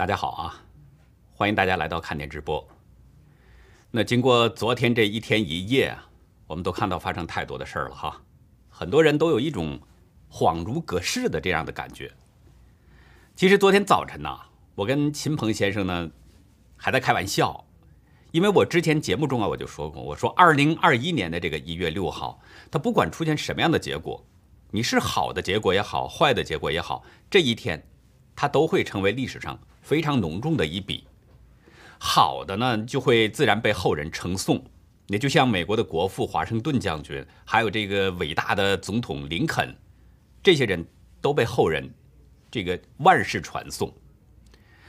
大家好啊，欢迎大家来到看点直播。那经过昨天这一天一夜，我们都看到发生太多的事儿了哈，很多人都有一种恍如隔世的这样的感觉。其实昨天早晨呢，我跟秦鹏先生呢还在开玩笑，因为我之前节目中啊我就说过，我说二零二一年的这个一月六号，它不管出现什么样的结果，你是好的结果也好，坏的结果也好，这一天它都会成为历史上。非常浓重的一笔，好的呢，就会自然被后人称颂。那就像美国的国父华盛顿将军，还有这个伟大的总统林肯，这些人都被后人这个万世传颂。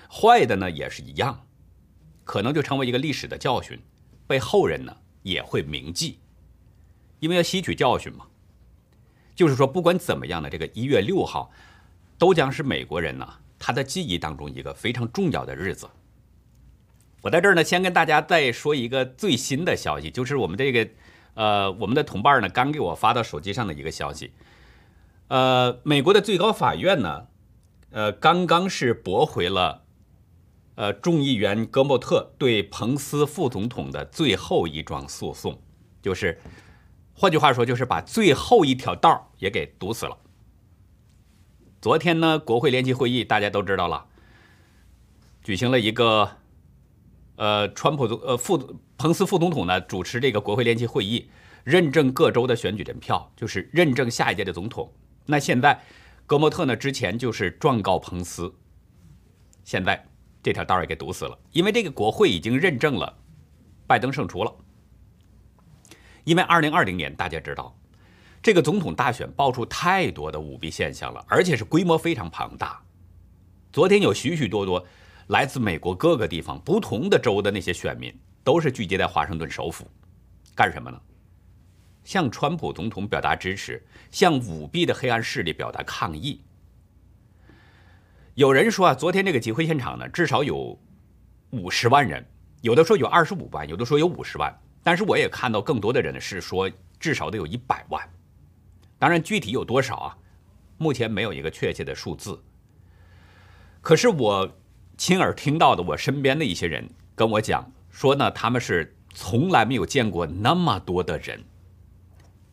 坏的呢也是一样，可能就成为一个历史的教训，被后人呢也会铭记，因为要吸取教训嘛。就是说，不管怎么样的，这个一月六号都将是美国人呢。他的记忆当中一个非常重要的日子，我在这儿呢，先跟大家再说一个最新的消息，就是我们这个，呃，我们的同伴呢刚给我发到手机上的一个消息，呃，美国的最高法院呢，呃，刚刚是驳回了，呃，众议员戈莫特对彭斯副总统的最后一桩诉讼，就是，换句话说，就是把最后一条道也给堵死了。昨天呢，国会联席会议大家都知道了，举行了一个，呃，川普总呃副彭斯副总统呢主持这个国会联席会议，认证各州的选举人票，就是认证下一届的总统。那现在，戈莫特呢之前就是状告彭斯，现在这条道也给堵死了，因为这个国会已经认证了拜登胜出了。因为二零二零年大家知道。这个总统大选爆出太多的舞弊现象了，而且是规模非常庞大。昨天有许许多多来自美国各个地方、不同的州的那些选民，都是聚集在华盛顿首府，干什么呢？向川普总统表达支持，向舞弊的黑暗势力表达抗议。有人说啊，昨天这个集会现场呢，至少有五十万人，有的说有二十五万，有的说有五十万，但是我也看到更多的人呢是说至少得有一百万。当然，具体有多少啊？目前没有一个确切的数字。可是我亲耳听到的，我身边的一些人跟我讲说呢，他们是从来没有见过那么多的人。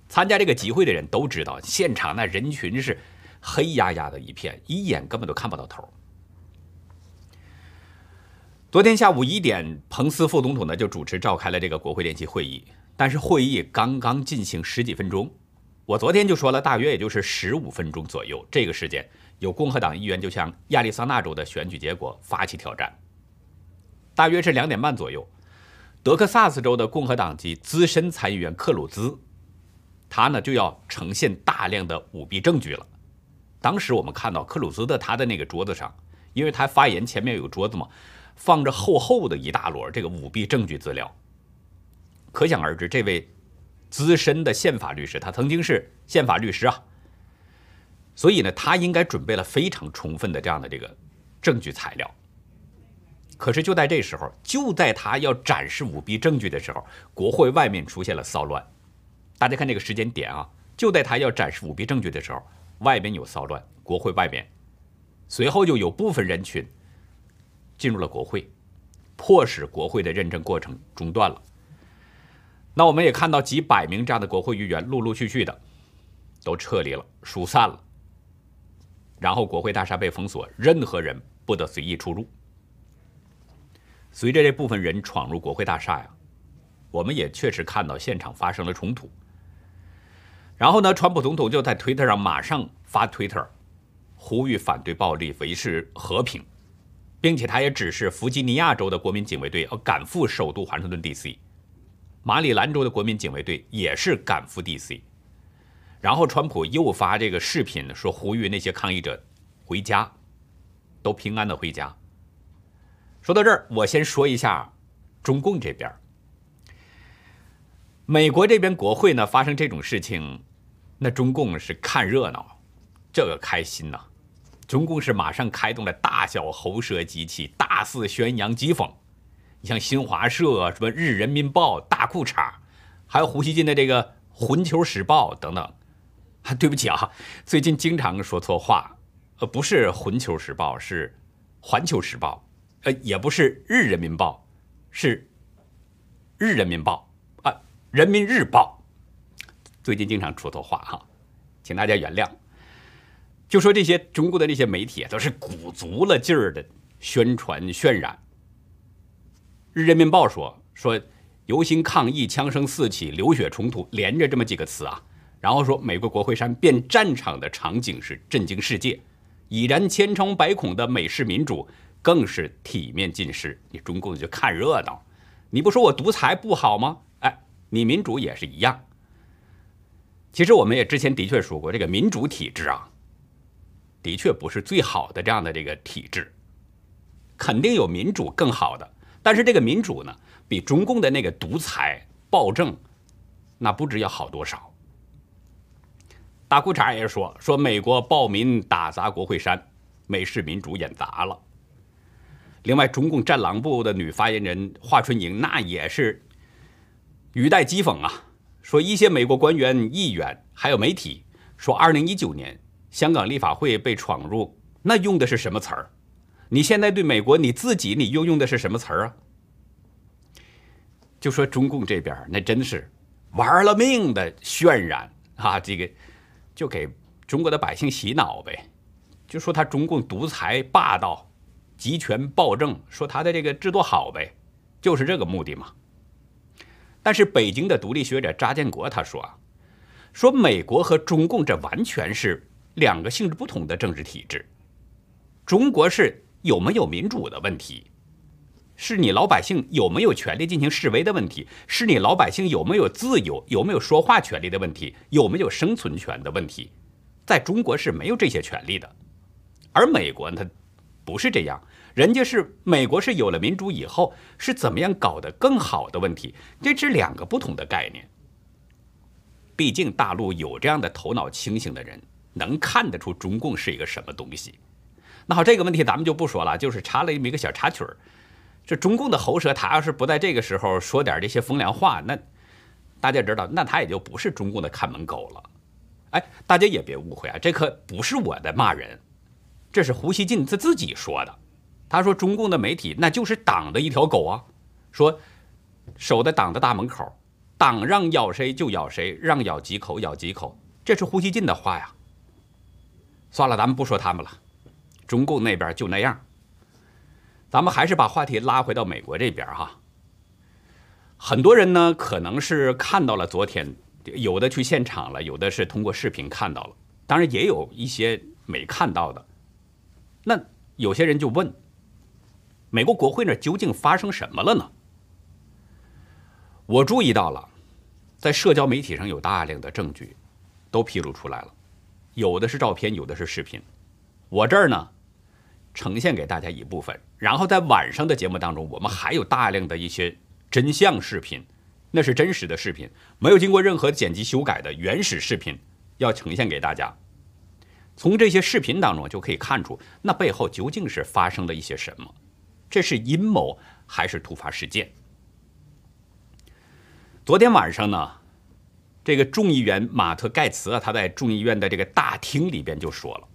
参加这个集会的人都知道，现场那人群是黑压压的一片，一眼根本都看不到头。昨天下午一点，彭斯副总统呢就主持召开了这个国会联席会议，但是会议刚刚进行十几分钟。我昨天就说了，大约也就是十五分钟左右，这个时间有共和党议员就向亚利桑那州的选举结果发起挑战。大约是两点半左右，德克萨斯州的共和党籍资深参议员克鲁兹，他呢就要呈现大量的舞弊证据了。当时我们看到克鲁兹的他的那个桌子上，因为他发言前面有个桌子嘛，放着厚厚的一大摞这个舞弊证据资料，可想而知这位。资深的宪法律师，他曾经是宪法律师啊，所以呢，他应该准备了非常充分的这样的这个证据材料。可是就在这时候，就在他要展示舞弊证据的时候，国会外面出现了骚乱。大家看这个时间点啊，就在他要展示舞弊证据的时候，外边有骚乱，国会外边，随后就有部分人群进入了国会，迫使国会的认证过程中断了。那我们也看到几百名这样的国会议员陆陆续续的都撤离了、疏散了，然后国会大厦被封锁，任何人不得随意出入。随着这部分人闯入国会大厦呀，我们也确实看到现场发生了冲突。然后呢，川普总统就在推特上马上发推特，呼吁反对暴力、维持和平，并且他也指示弗吉尼亚州的国民警卫队要赶赴首都华盛顿 D.C。马里兰州的国民警卫队也是赶赴 D.C.，然后川普又发这个视频说呼吁那些抗议者回家，都平安的回家。说到这儿，我先说一下中共这边，美国这边国会呢发生这种事情，那中共是看热闹，这个开心呐，中共是马上开动了大小喉舌机器，大肆宣扬讥讽。你像新华社、什么日人民报、大裤衩，还有胡锡进的这个环球时报等等。对不起啊，最近经常说错话，呃，不是环球时报，是环球时报。呃，也不是日人民报，是日人民报啊，人民日报。最近经常出错话哈，请大家原谅。就说这些中国的那些媒体都是鼓足了劲儿的宣传渲染。人民报说说游行抗议，枪声四起，流血冲突，连着这么几个词啊。然后说美国国会山变战场的场景是震惊世界，已然千疮百孔的美式民主更是体面尽失。你中共就看热闹，你不说我独裁不好吗？哎，你民主也是一样。其实我们也之前的确说过，这个民主体制啊。的确不是最好的这样的这个体制，肯定有民主更好的，但是这个民主呢，比中共的那个独裁暴政，那不知要好多少。大裤衩也说说美国暴民打砸国会山，美式民主演砸了。另外，中共战狼部的女发言人华春莹那也是语带讥讽啊，说一些美国官员、议员还有媒体说，二零一九年。香港立法会被闯入，那用的是什么词儿？你现在对美国你自己，你又用的是什么词儿啊？就说中共这边那真是玩了命的渲染啊，这个就给中国的百姓洗脑呗，就说他中共独裁霸道、集权暴政，说他的这个制度好呗，就是这个目的嘛。但是北京的独立学者查建国他说啊，说美国和中共这完全是。两个性质不同的政治体制，中国是有没有民主的问题，是你老百姓有没有权利进行示威的问题，是你老百姓有没有自由、有没有说话权利的问题，有没有生存权的问题，在中国是没有这些权利的，而美国它不是这样，人家是美国是有了民主以后是怎么样搞得更好的问题，这是两个不同的概念。毕竟大陆有这样的头脑清醒的人。能看得出中共是一个什么东西？那好，这个问题咱们就不说了，就是插了这么一个小插曲儿。这中共的喉舌，他要是不在这个时候说点这些风凉话，那大家知道，那他也就不是中共的看门狗了。哎，大家也别误会啊，这可不是我在骂人，这是胡锡进他自己说的。他说中共的媒体那就是党的一条狗啊，说守在党的大门口，党让咬谁就咬谁，让咬几口咬几口，这是胡锡进的话呀。算了，咱们不说他们了，中共那边就那样。咱们还是把话题拉回到美国这边哈。很多人呢，可能是看到了昨天，有的去现场了，有的是通过视频看到了，当然也有一些没看到的。那有些人就问：美国国会那究竟发生什么了呢？我注意到了，在社交媒体上有大量的证据都披露出来了。有的是照片，有的是视频。我这儿呢，呈现给大家一部分。然后在晚上的节目当中，我们还有大量的一些真相视频，那是真实的视频，没有经过任何剪辑修改的原始视频，要呈现给大家。从这些视频当中就可以看出，那背后究竟是发生了一些什么？这是阴谋还是突发事件？昨天晚上呢？这个众议员马特盖茨啊，他在众议院的这个大厅里边就说了，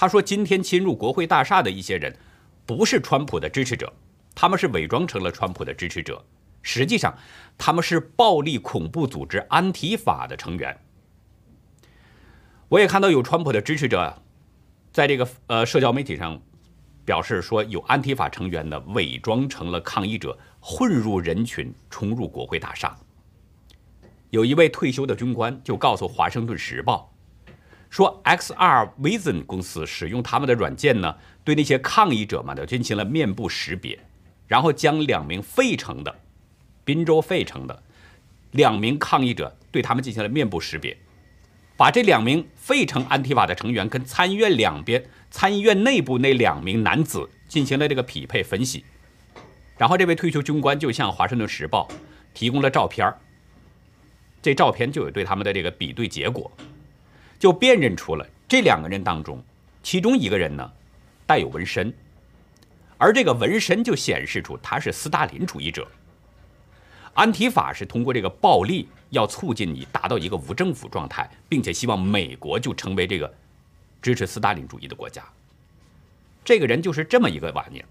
他说今天侵入国会大厦的一些人，不是川普的支持者，他们是伪装成了川普的支持者，实际上他们是暴力恐怖组织安提法的成员。我也看到有川普的支持者，在这个呃社交媒体上表示说，有安提法成员呢伪装成了抗议者，混入人群，冲入国会大厦。有一位退休的军官就告诉《华盛顿时报》，说 XR Vision 公司使用他们的软件呢，对那些抗议者们呢进行了面部识别，然后将两名费城的宾州费城的两名抗议者对他们进行了面部识别，把这两名费城安提法的成员跟参议院两边参议院内部那两名男子进行了这个匹配分析，然后这位退休军官就向《华盛顿时报》提供了照片。这照片就有对他们的这个比对结果，就辨认出了这两个人当中，其中一个人呢带有纹身，而这个纹身就显示出他是斯大林主义者。安提法是通过这个暴力要促进你达到一个无政府状态，并且希望美国就成为这个支持斯大林主义的国家。这个人就是这么一个玩意儿，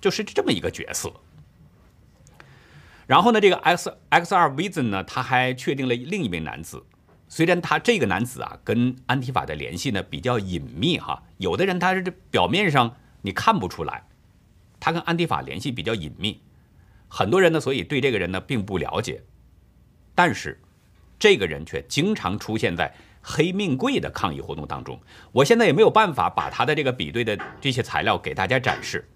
就是这么一个角色。然后呢，这个 X X R Vision 呢，他还确定了另一名男子。虽然他这个男子啊，跟安提法的联系呢比较隐秘哈，有的人他是表面上你看不出来，他跟安提法联系比较隐秘，很多人呢所以对这个人呢并不了解，但是这个人却经常出现在黑命贵的抗议活动当中。我现在也没有办法把他的这个比对的这些材料给大家展示，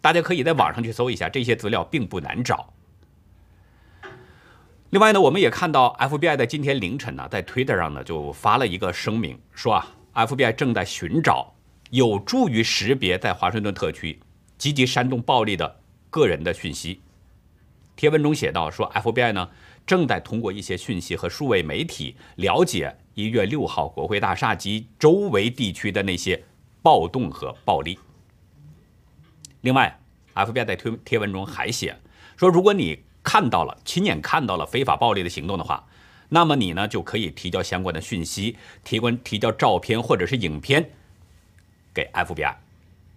大家可以在网上去搜一下，这些资料并不难找。另外呢，我们也看到 FBI 在今天凌晨呢，在 Twitter 上呢就发了一个声明，说啊，FBI 正在寻找有助于识别在华盛顿特区积极煽动暴力的个人的讯息。贴文中写道说，FBI 呢正在通过一些讯息和数位媒体了解一月六号国会大厦及周围地区的那些暴动和暴力。另外，FBI 在推贴文中还写说，如果你看到了，亲眼看到了非法暴力的行动的话，那么你呢就可以提交相关的讯息，提供提交照片或者是影片给 FBI，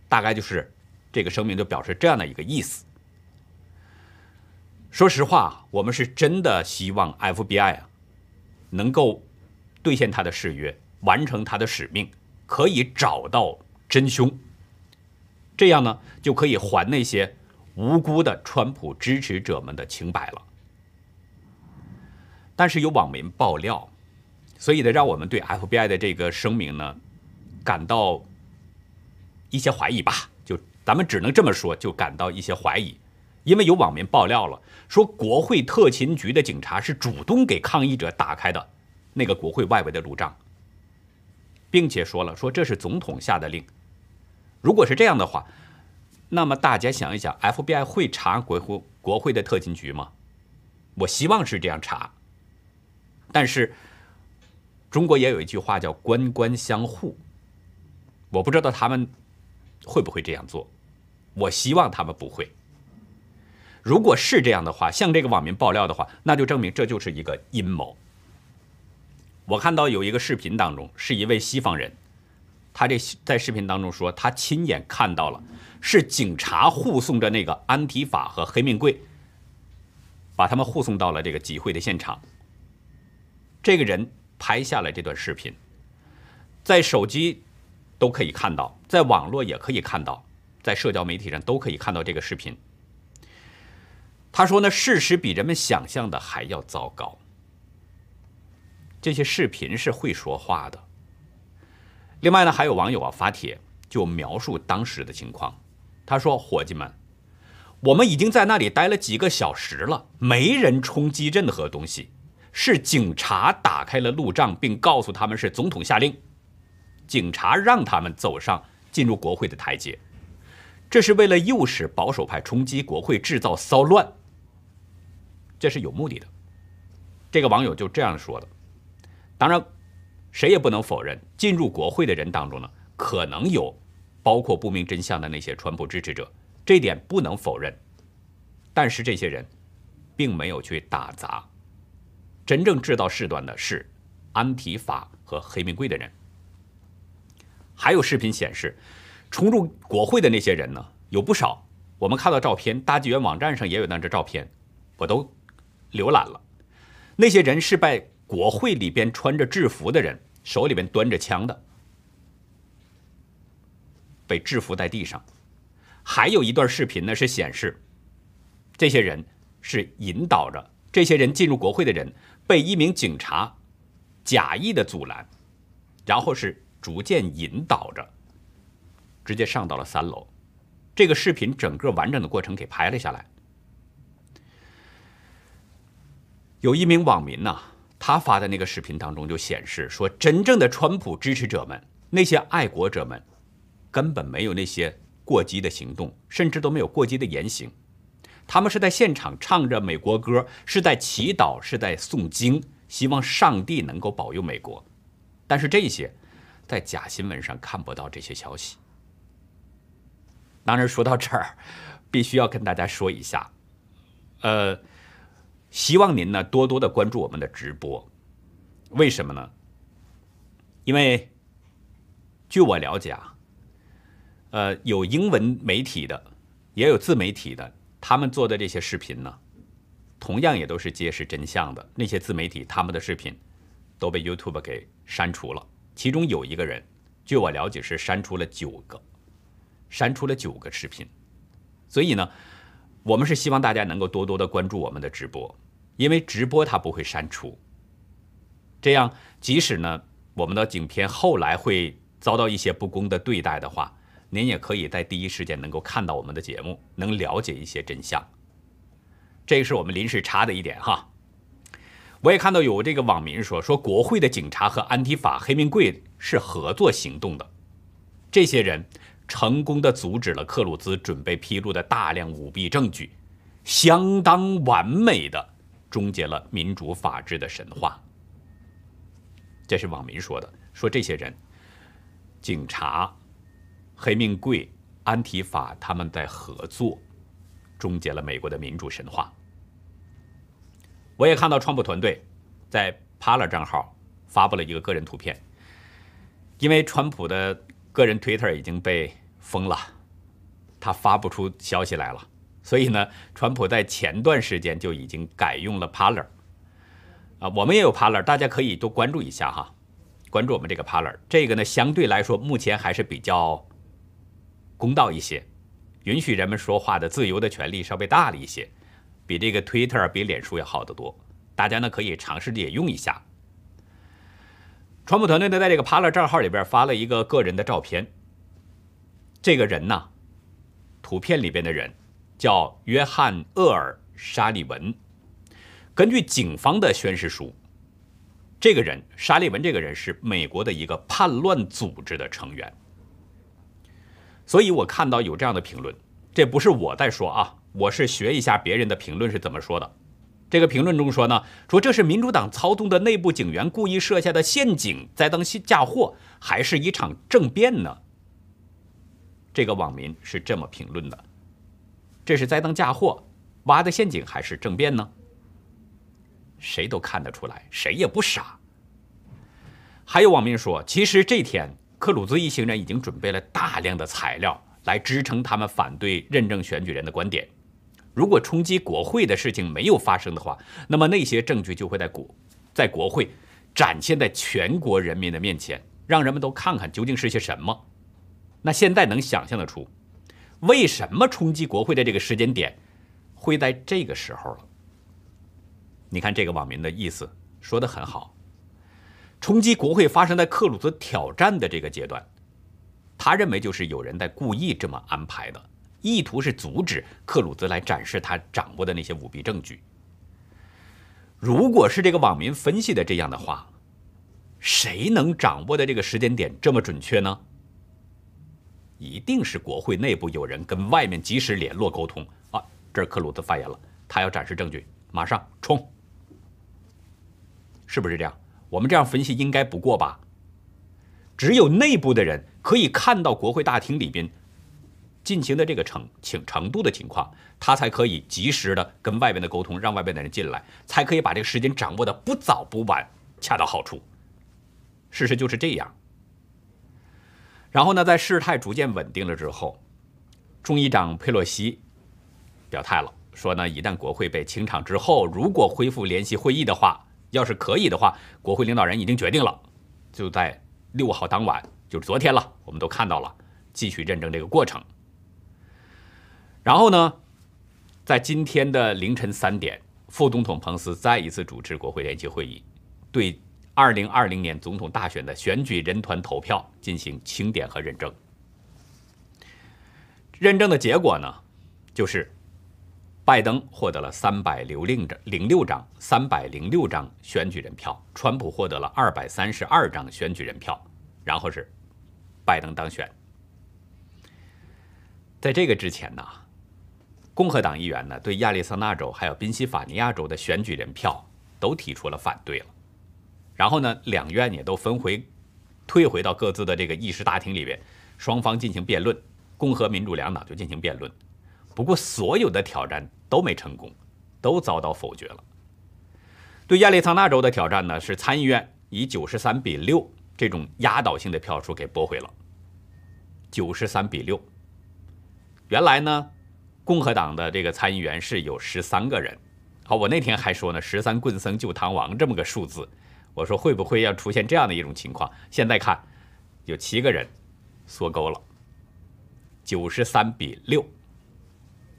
大概就是这个声明就表示这样的一个意思。说实话，我们是真的希望 FBI 啊能够兑现他的誓约，完成他的使命，可以找到真凶，这样呢就可以还那些。无辜的川普支持者们的清白了，但是有网民爆料，所以呢，让我们对 FBI 的这个声明呢感到一些怀疑吧。就咱们只能这么说，就感到一些怀疑，因为有网民爆料了，说国会特勤局的警察是主动给抗议者打开的那个国会外围的路障，并且说了说这是总统下的令。如果是这样的话。那么大家想一想，FBI 会查国会国会的特勤局吗？我希望是这样查。但是中国也有一句话叫“官官相护”，我不知道他们会不会这样做。我希望他们不会。如果是这样的话，向这个网民爆料的话，那就证明这就是一个阴谋。我看到有一个视频当中，是一位西方人，他这在视频当中说，他亲眼看到了。是警察护送着那个安提法和黑命贵，把他们护送到了这个集会的现场。这个人拍下了这段视频，在手机都可以看到，在网络也可以看到，在社交媒体上都可以看到这个视频。他说呢，事实比人们想象的还要糟糕。这些视频是会说话的。另外呢，还有网友啊发帖就描述当时的情况。他说：“伙计们，我们已经在那里待了几个小时了，没人冲击任何东西，是警察打开了路障，并告诉他们是总统下令，警察让他们走上进入国会的台阶，这是为了诱使保守派冲击国会，制造骚乱。这是有目的的。”这个网友就这样说的。当然，谁也不能否认，进入国会的人当中呢，可能有。包括不明真相的那些川普支持者，这点不能否认。但是这些人并没有去打砸，真正制造事端的是安提法和黑名贵的人。还有视频显示，冲入国会的那些人呢，有不少。我们看到照片，大纪元网站上也有那张照片，我都浏览了。那些人是在国会里边穿着制服的人，手里边端着枪的。被制服在地上，还有一段视频呢，是显示这些人是引导着这些人进入国会的人，被一名警察假意的阻拦，然后是逐渐引导着，直接上到了三楼。这个视频整个完整的过程给拍了下来。有一名网民呢，他发的那个视频当中就显示说，真正的川普支持者们，那些爱国者们。根本没有那些过激的行动，甚至都没有过激的言行。他们是在现场唱着美国歌，是在祈祷，是在诵经，希望上帝能够保佑美国。但是这些在假新闻上看不到这些消息。当然，说到这儿，必须要跟大家说一下，呃，希望您呢多多的关注我们的直播。为什么呢？因为据我了解啊。呃，有英文媒体的也有自媒体的，他们做的这些视频呢，同样也都是揭示真相的。那些自媒体他们的视频都被 YouTube 给删除了，其中有一个人，据我了解是删除了九个，删除了九个视频。所以呢，我们是希望大家能够多多的关注我们的直播，因为直播它不会删除。这样，即使呢我们的影片后来会遭到一些不公的对待的话，您也可以在第一时间能够看到我们的节目，能了解一些真相。这是我们临时查的一点哈。我也看到有这个网民说，说国会的警察和安提法黑名贵是合作行动的，这些人成功的阻止了克鲁兹准备披露的大量舞弊证据，相当完美的终结了民主法治的神话。这是网民说的，说这些人，警察、黑命贵、安提法他们在合作，终结了美国的民主神话。我也看到川普团队在 Palar 账号发布了一个个人图片，因为川普的个人 Twitter 已经被封了，他发不出消息来了，所以呢，川普在前段时间就已经改用了 Parler。啊，我们也有 Parler，大家可以多关注一下哈，关注我们这个 Parler。这个呢，相对来说目前还是比较公道一些，允许人们说话的自由的权利稍微大了一些，比这个 Twitter、比脸书要好得多。大家呢可以尝试着也用一下。川普团队呢，在这个 Paler 账号里边发了一个个人的照片，这个人呢，图片里边的人叫约翰·厄尔·沙利文。根据警方的宣誓书，这个人沙利文这个人是美国的一个叛乱组织的成员。所以我看到有这样的评论，这不是我在说啊，我是学一下别人的评论是怎么说的。这个评论中说呢，说这是民主党操纵的内部警员故意设下的陷阱，在当嫁祸，还是一场政变呢？这个网民是这么评论的：这是栽赃嫁祸，挖的陷阱，还是政变呢？谁都看得出来，谁也不傻。还有网民说，其实这天克鲁兹一行人已经准备了大量的材料来支撑他们反对认证选举人的观点。如果冲击国会的事情没有发生的话，那么那些证据就会在国在国会展现在全国人民的面前，让人们都看看究竟是些什么。那现在能想象得出，为什么冲击国会的这个时间点会在这个时候了？你看这个网民的意思说的很好，冲击国会发生在克鲁兹挑战的这个阶段，他认为就是有人在故意这么安排的，意图是阻止克鲁兹来展示他掌握的那些舞弊证据。如果是这个网民分析的这样的话，谁能掌握的这个时间点这么准确呢？一定是国会内部有人跟外面及时联络沟通啊！这克鲁兹发言了，他要展示证据，马上冲！是不是这样？我们这样分析应该不过吧？只有内部的人可以看到国会大厅里边进行的这个程情程度的情况，他才可以及时的跟外边的沟通，让外边的人进来，才可以把这个时间掌握的不早不晚，恰到好处。事实就是这样。然后呢，在事态逐渐稳定了之后，众议长佩洛西表态了，说呢，一旦国会被清场之后，如果恢复联席会议的话。要是可以的话，国会领导人已经决定了，就在六号当晚，就是昨天了，我们都看到了，继续认证这个过程。然后呢，在今天的凌晨三点，副总统彭斯再一次主持国会联席会议，对二零二零年总统大选的选举人团投票进行清点和认证。认证的结果呢，就是。拜登获得了三百零六张零六张三百零六张选举人票，川普获得了二百三十二张选举人票，然后是拜登当选。在这个之前呢，共和党议员呢对亚利桑那州还有宾夕法尼亚州的选举人票都提出了反对了，然后呢，两院也都分回退回到各自的这个议事大厅里边，双方进行辩论，共和民主两党就进行辩论。不过，所有的挑战都没成功，都遭到否决了。对亚利桑那州的挑战呢，是参议院以九十三比六这种压倒性的票数给驳回了。九十三比六，原来呢，共和党的这个参议员是有十三个人。好，我那天还说呢，十三棍僧救唐王这么个数字，我说会不会要出现这样的一种情况？现在看，有七个人缩钩了，九十三比六，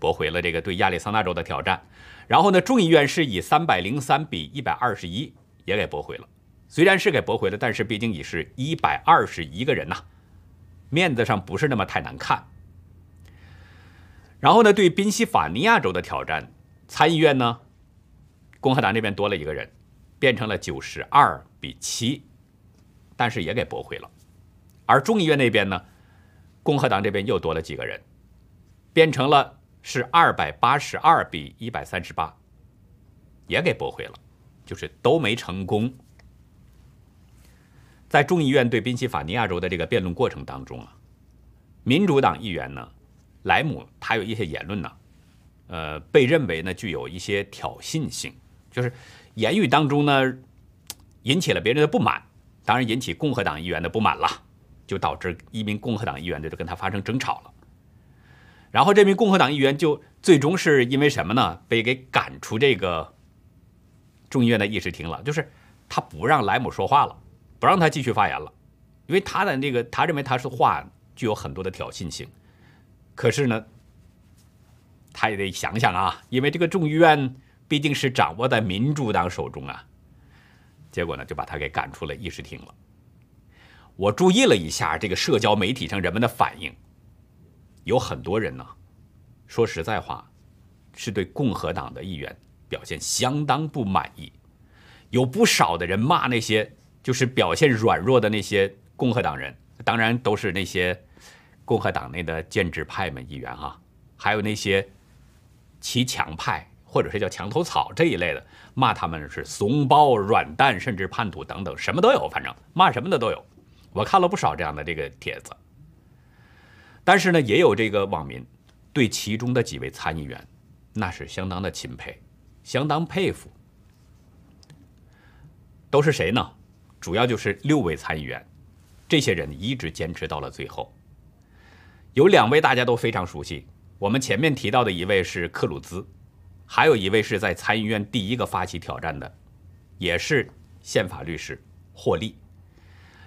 驳回了这个对亚利桑那州的挑战。然后呢，众议院是以三百零三比一百二十一也给驳回了。虽然是给驳回了，但是毕竟也是一百二十一个人呐，面子上不是那么太难看。然后呢，对宾夕法尼亚州的挑战，参议院呢，共和党这边多了一个人，变成了九十二比七，但是也给驳回了。而众议院那边呢，共和党这边又多了几个人，变成了是二百八十二比一百三十八，也给驳回了，就是都没成功。在众议院对宾夕法尼亚州的这个辩论过程当中啊，民主党议员呢，莱姆他有一些言论呢，呃，被认为呢具有一些挑衅性，就是言语当中呢引起了别人的不满，当然引起共和党议员的不满了，就导致一名共和党议员就跟他发生争吵了。然后这名共和党议员就最终是因为什么呢？被给赶出这个众议院的议事厅了，就是他不让莱姆说话了。不让他继续发言了，因为他的那个，他认为他是话具有很多的挑衅性。可是呢，他也得想想啊，因为这个众议院毕竟是掌握在民主党手中啊。结果呢，就把他给赶出了议事厅了。我注意了一下这个社交媒体上人们的反应，有很多人呢，说实在话，是对共和党的议员表现相当不满意，有不少的人骂那些。就是表现软弱的那些共和党人，当然都是那些共和党内的建制派们议员哈，还有那些骑墙派或者是叫墙头草这一类的，骂他们是怂包、软蛋，甚至叛徒等等，什么都有，反正骂什么的都有。我看了不少这样的这个帖子，但是呢，也有这个网民对其中的几位参议员那是相当的钦佩，相当佩服。都是谁呢？主要就是六位参议员，这些人一直坚持到了最后。有两位大家都非常熟悉，我们前面提到的一位是克鲁兹，还有一位是在参议院第一个发起挑战的，也是宪法律师霍利。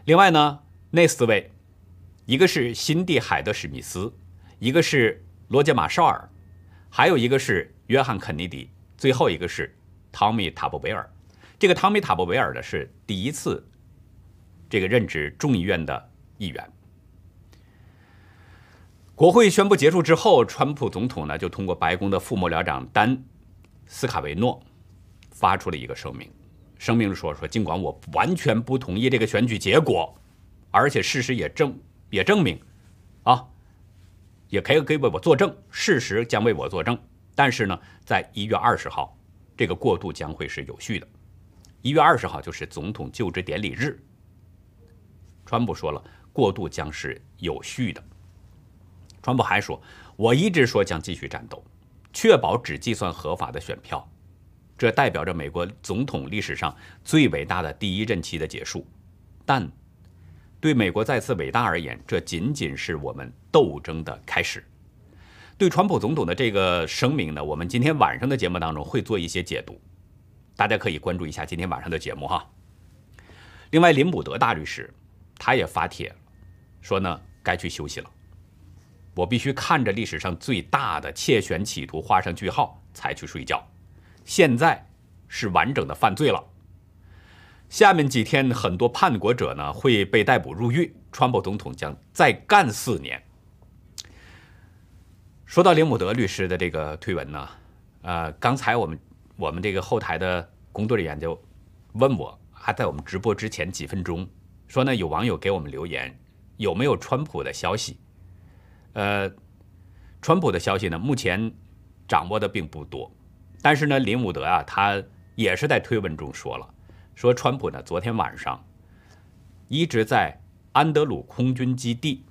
另外呢，那四位，一个是辛蒂海德史密斯，一个是罗杰马绍尔，还有一个是约翰肯尼迪，最后一个是汤米塔布维尔。这个汤米·塔布维尔呢是第一次这个任职众议院的议员。国会宣布结束之后，川普总统呢就通过白宫的副幕僚长丹·斯卡维诺发出了一个声明，声明说说尽管我完全不同意这个选举结果，而且事实也证也证明啊，也可以给为我作证，事实将为我作证。但是呢，在一月二十号，这个过渡将会是有序的。一月二十号就是总统就职典礼日。川普说了，过渡将是有序的。川普还说，我一直说将继续战斗，确保只计算合法的选票。这代表着美国总统历史上最伟大的第一任期的结束。但对美国再次伟大而言，这仅仅是我们斗争的开始。对川普总统的这个声明呢，我们今天晚上的节目当中会做一些解读。大家可以关注一下今天晚上的节目哈。另外，林姆德大律师他也发帖说呢，该去休息了。我必须看着历史上最大的窃选企图画上句号才去睡觉。现在是完整的犯罪了。下面几天，很多叛国者呢会被逮捕入狱，川普总统将再干四年。说到林伍德律师的这个推文呢，呃，刚才我们。我们这个后台的工作人员就问我，还在我们直播之前几分钟说呢，有网友给我们留言，有没有川普的消息？呃，川普的消息呢，目前掌握的并不多，但是呢，林伍德啊，他也是在推文中说了，说川普呢，昨天晚上一直在安德鲁空军基地，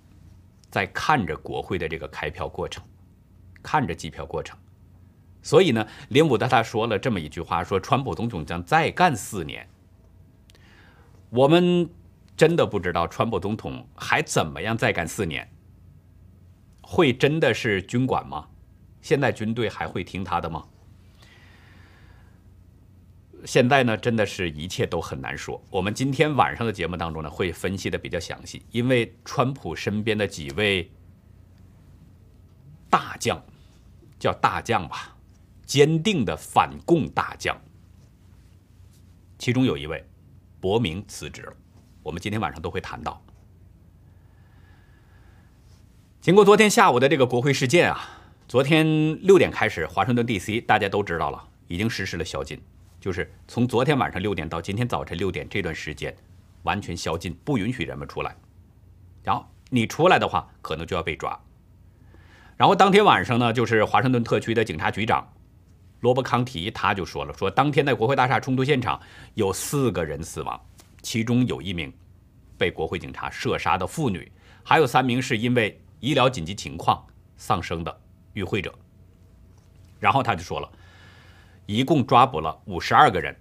在看着国会的这个开票过程，看着计票过程。所以呢，林伍德他说了这么一句话，说川普总统将再干四年。我们真的不知道川普总统还怎么样再干四年，会真的是军管吗？现在军队还会听他的吗？现在呢，真的是一切都很难说。我们今天晚上的节目当中呢，会分析的比较详细，因为川普身边的几位大将，叫大将吧，坚定的反共大将，其中有一位伯明辞职了，我们今天晚上都会谈到。经过昨天下午的这个国会事件啊，昨天六点开始，华盛顿 D.C. 大家都知道了，已经实施了宵禁。就是从昨天晚上六点到今天早晨六点这段时间，完全宵禁，不允许人们出来。然后你出来的话，可能就要被抓。然后当天晚上呢，就是华盛顿特区的警察局长罗伯康提他就说了，说当天在国会大厦冲突现场有四个人死亡，其中有一名被国会警察射杀的妇女，还有三名是因为医疗紧急情况丧生的与会者。然后他就说了。一共抓捕了五十二个人，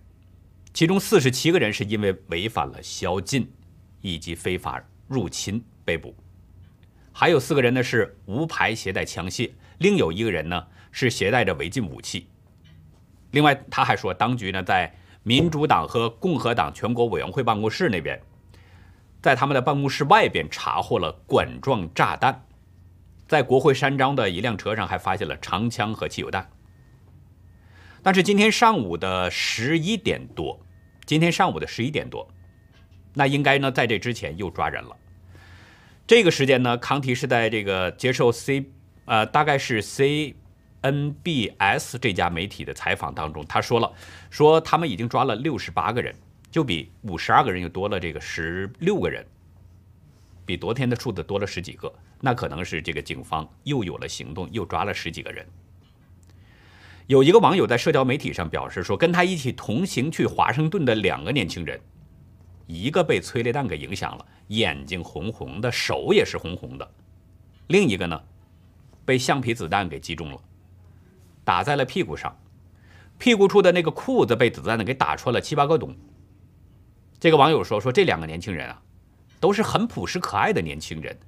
其中四十七个人是因为违反了宵禁以及非法入侵被捕，还有四个人呢是无牌携带枪械，另有一个人呢是携带着违禁武器。另外，他还说，当局呢在民主党和共和党全国委员会办公室那边，在他们的办公室外边查获了管状炸弹，在国会山庄的一辆车上还发现了长枪和汽油弹。但是今天上午的十一点多，今天上午的十一点多，那应该呢在这之前又抓人了。这个时间呢，康提是在这个接受 C 呃大概是 CNBS 这家媒体的采访当中，他说了，说他们已经抓了六十八个人，就比五十二个人又多了这个十六个人，比昨天的数字多了十几个。那可能是这个警方又有了行动，又抓了十几个人。有一个网友在社交媒体上表示说，跟他一起同行去华盛顿的两个年轻人，一个被催泪弹给影响了，眼睛红红的，手也是红红的；另一个呢，被橡皮子弹给击中了，打在了屁股上，屁股处的那个裤子被子弹呢给打穿了七八个洞。这个网友说，说这两个年轻人啊，都是很朴实可爱的年轻人，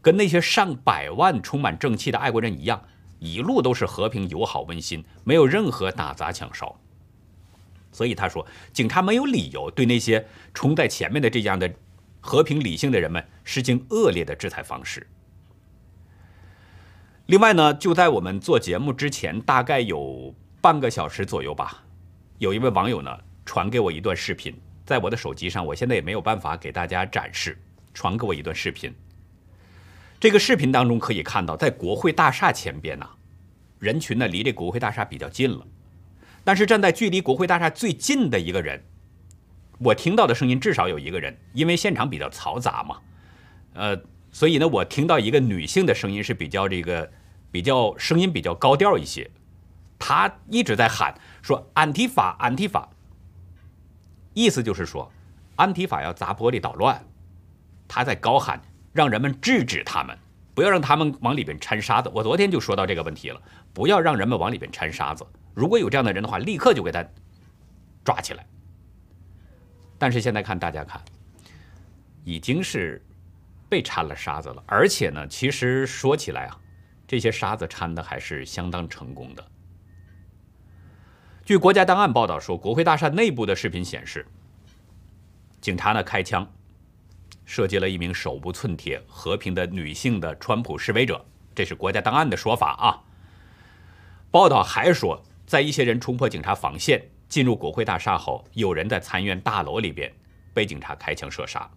跟那些上百万充满正气的爱国人一样。一路都是和平、友好、温馨，没有任何打砸抢烧。所以他说，警察没有理由对那些冲在前面的这样的和平、理性的人们实行恶劣的制裁方式。另外呢，就在我们做节目之前，大概有半个小时左右吧，有一位网友呢传给我一段视频，在我的手机上，我现在也没有办法给大家展示，传给我一段视频。这个视频当中可以看到，在国会大厦前边呐，人群呢离这国会大厦比较近了，但是站在距离国会大厦最近的一个人，我听到的声音至少有一个人，因为现场比较嘈杂嘛，呃，所以呢，我听到一个女性的声音是比较这个比较声音比较高调一些，她一直在喊说“安提法，安提法”，意思就是说安提法要砸玻璃捣乱，她在高喊。让人们制止他们，不要让他们往里边掺沙子。我昨天就说到这个问题了，不要让人们往里边掺沙子。如果有这样的人的话，立刻就给他抓起来。但是现在看大家看，已经是被掺了沙子了，而且呢，其实说起来啊，这些沙子掺的还是相当成功的。据国家档案报道说，国会大厦内部的视频显示，警察呢开枪。射击了一名手无寸铁、和平的女性的川普示威者，这是国家档案的说法啊。报道还说，在一些人冲破警察防线进入国会大厦后，有人在参院大楼里边被警察开枪射杀。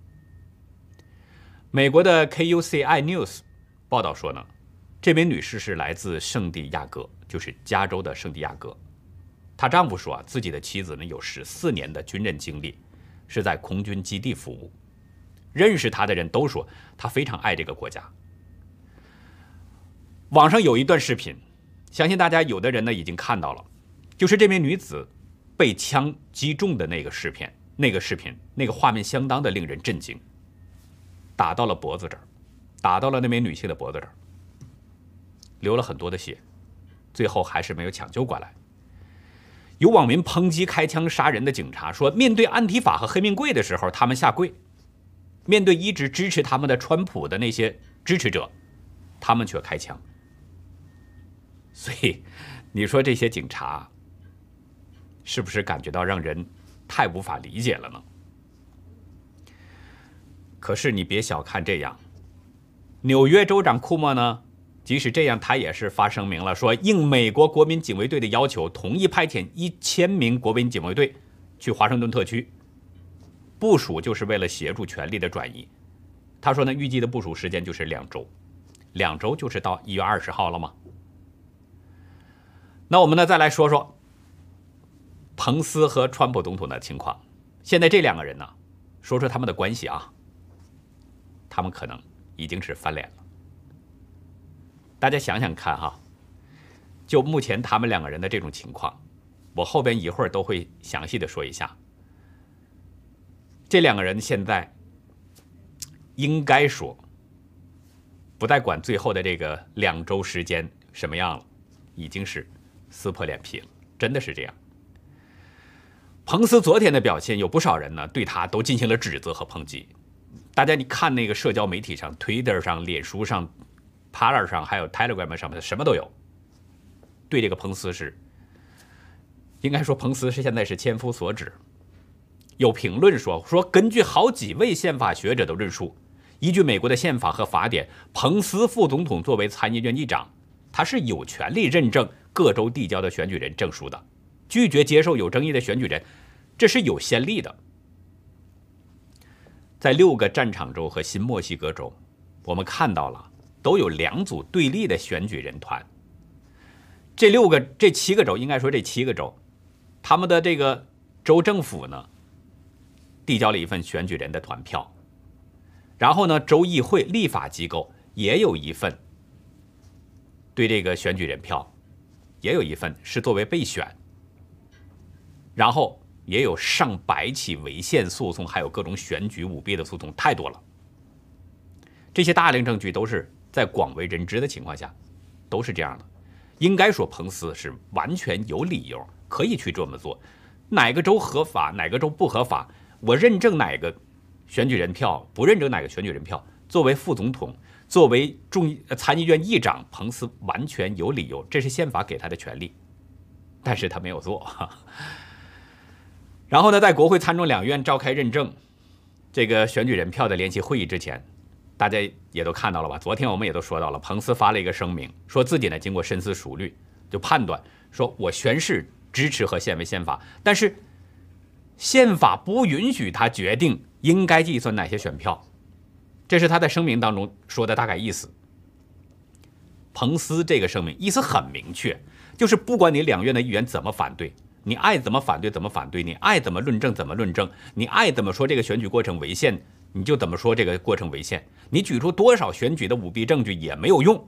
美国的 KUCI News 报道说呢，这名女士是来自圣地亚哥，就是加州的圣地亚哥。她丈夫说啊，自己的妻子呢有十四年的军人经历，是在空军基地服务。认识他的人都说他非常爱这个国家。网上有一段视频，相信大家有的人呢已经看到了，就是这名女子被枪击中的那个视频。那个视频，那个画面相当的令人震惊，打到了脖子这儿，打到了那名女性的脖子这儿，流了很多的血，最后还是没有抢救过来。有网民抨击开枪杀人的警察，说面对安提法和黑命贵的时候，他们下跪。面对一直支持他们的川普的那些支持者，他们却开枪。所以，你说这些警察是不是感觉到让人太无法理解了呢？可是你别小看这样，纽约州长库莫呢，即使这样，他也是发声明了，说应美国国民警卫队的要求，同意派遣一千名国民警卫队去华盛顿特区部署，就是为了协助权力的转移。他说呢，预计的部署时间就是两周，两周就是到一月二十号了吗？那我们呢，再来说说彭斯和川普总统的情况。现在这两个人呢，说说他们的关系啊，他们可能已经是翻脸了。大家想想看哈，就目前他们两个人的这种情况，我后边一会儿都会详细的说一下。这两个人现在应该说不再管最后的这个两周时间什么样了，已经是。撕破脸皮了，真的是这样。彭斯昨天的表现，有不少人呢对他都进行了指责和抨击。大家你看那个社交媒体上，Twitter 上、脸书上、Parler 上，还有 Telegram 上面，什么都有。对这个彭斯是，应该说彭斯是现在是千夫所指。有评论说说，根据好几位宪法学者的论述，依据美国的宪法和法典，彭斯副总统作为参议院议长，他是有权利认证。各州递交的选举人证书的，拒绝接受有争议的选举人，这是有先例的。在六个战场州和新墨西哥州，我们看到了都有两组对立的选举人团。这六个、这七个州，应该说这七个州，他们的这个州政府呢，递交了一份选举人的团票，然后呢，州议会立法机构也有一份对这个选举人票。也有一份是作为备选，然后也有上百起违宪诉讼，还有各种选举舞弊的诉讼，太多了。这些大量证据都是在广为人知的情况下，都是这样的。应该说，彭斯是完全有理由可以去这么做。哪个州合法，哪个州不合法，我认证哪个选举人票，不认证哪个选举人票，作为副总统。作为众议参议院议长，彭斯完全有理由，这是宪法给他的权利，但是他没有做。然后呢，在国会参众两院召开认证这个选举人票的联席会议之前，大家也都看到了吧？昨天我们也都说到了，彭斯发了一个声明，说自己呢经过深思熟虑，就判断说我宣誓支持和宪为宪法，但是宪法不允许他决定应该计算哪些选票。这是他在声明当中说的大概意思。彭斯这个声明意思很明确，就是不管你两院的议员怎么反对，你爱怎么反对怎么反对，你爱怎么论证怎么论证，你爱怎么说这个选举过程违宪，你就怎么说这个过程违宪。你举出多少选举的舞弊证据也没有用，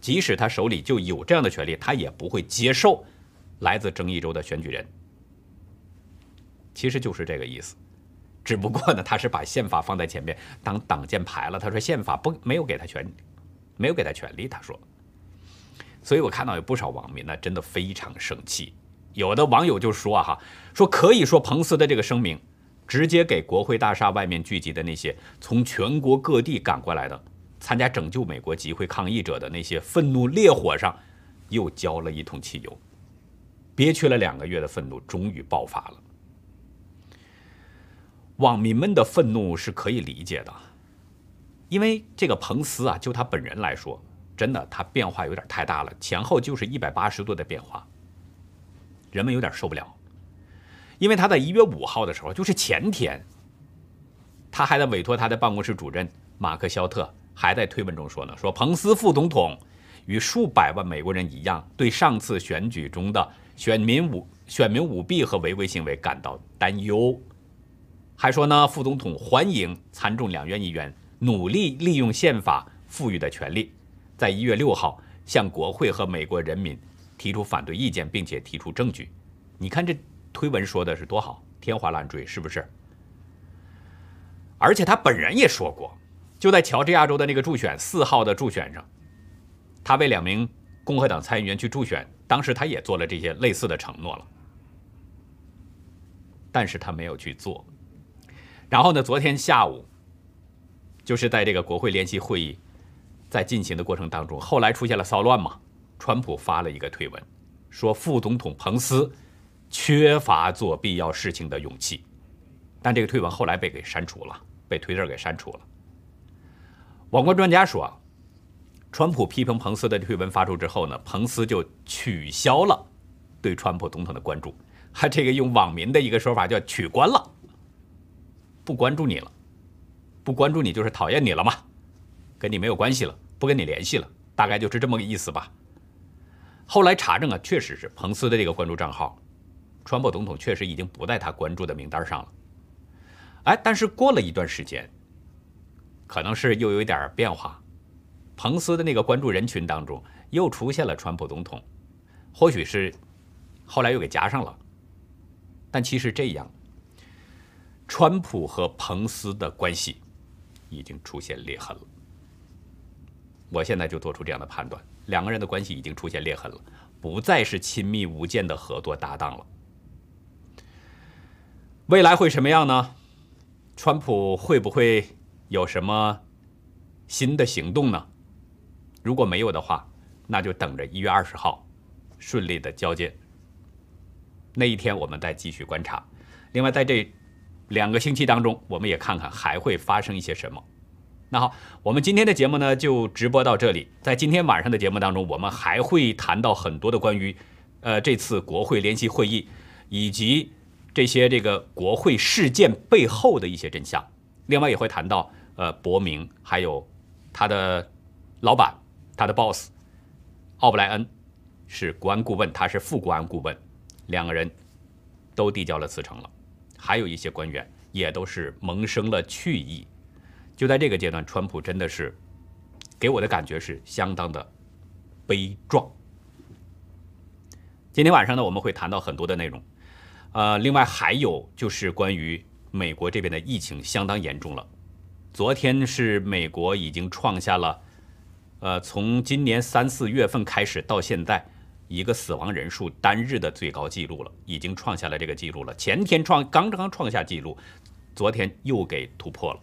即使他手里就有这样的权利，他也不会接受来自争议州的选举人。其实就是这个意思。只不过呢，他是把宪法放在前面当挡箭牌了。他说宪法不没有给他权，没有给他权利。他说，所以我看到有不少网民呢，真的非常生气。有的网友就说哈，说可以说彭斯的这个声明，直接给国会大厦外面聚集的那些从全国各地赶过来的参加拯救美国集会抗议者的那些愤怒烈火上，又浇了一桶汽油。憋屈了两个月的愤怒终于爆发了。网民们的愤怒是可以理解的，因为这个彭斯啊，就他本人来说，真的他变化有点太大了，前后就是一百八十度的变化，人们有点受不了。因为他在一月五号的时候，就是前天，他还在委托他的办公室主任马克肖特还在推文中说呢，说彭斯副总统与数百万美国人一样，对上次选举中的选民舞选民舞弊和违规行为感到担忧。还说呢，副总统欢迎参众两院议员努力利用宪法赋予的权利，在一月六号向国会和美国人民提出反对意见，并且提出证据。你看这推文说的是多好，天花乱坠，是不是？而且他本人也说过，就在乔治亚州的那个助选四号的助选上，他为两名共和党参议员去助选，当时他也做了这些类似的承诺了，但是他没有去做。然后呢？昨天下午，就是在这个国会联席会议在进行的过程当中，后来出现了骚乱嘛，川普发了一个推文，说副总统彭斯缺乏做必要事情的勇气，但这个推文后来被给删除了，被推特给删除了。网关专家说，川普批评彭斯的推文发出之后呢，彭斯就取消了对川普总统的关注，还这个用网民的一个说法叫取关了，不关注你了，不关注你就是讨厌你了嘛，跟你没有关系了，不跟你联系了，大概就是这么个意思吧。后来查证啊，确实是彭斯的这个关注账号，川普总统确实已经不在他关注的名单上了。哎，但是过了一段时间，可能是又有一点变化，彭斯的那个关注人群当中又出现了川普总统，或许是后来又给加上了。但其实这样，川普和彭斯的关系已经出现裂痕了。我现在就做出这样的判断。两个人的关系已经出现裂痕了，不再是亲密无间的合作搭档了。未来会什么样呢？川普会不会有什么新的行动呢？如果没有的话，那就等着一月二十号顺利的交接。那一天我们再继续观察。另外，在这两个星期当中，我们也看看还会发生一些什么。那好，我们今天的节目呢就直播到这里。在今天晚上的节目当中，我们还会谈到很多的关于，呃，这次国会联席会议以及这些这个国会事件背后的一些真相。另外也会谈到，呃，伯明还有他的老板，他的 boss 奥布莱恩是国安顾问，他是副国安顾问，两个人都递交了辞呈了。还有一些官员也都是萌生了去意。就在这个阶段，川普真的是给我的感觉是相当的悲壮。今天晚上呢，我们会谈到很多的内容，呃，另外还有就是关于美国这边的疫情相当严重了。昨天是美国已经创下了，呃，从今年三四月份开始到现在一个死亡人数单日的最高记录了，已经创下了这个记录了。前天创刚刚创下记录，昨天又给突破了。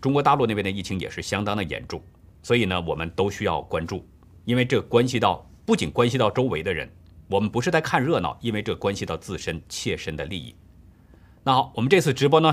中国大陆那边的疫情也是相当的严重，所以呢，我们都需要关注，因为这关系到不仅关系到周围的人，我们不是在看热闹，因为这关系到自身切身的利益。那好，我们这次直播呢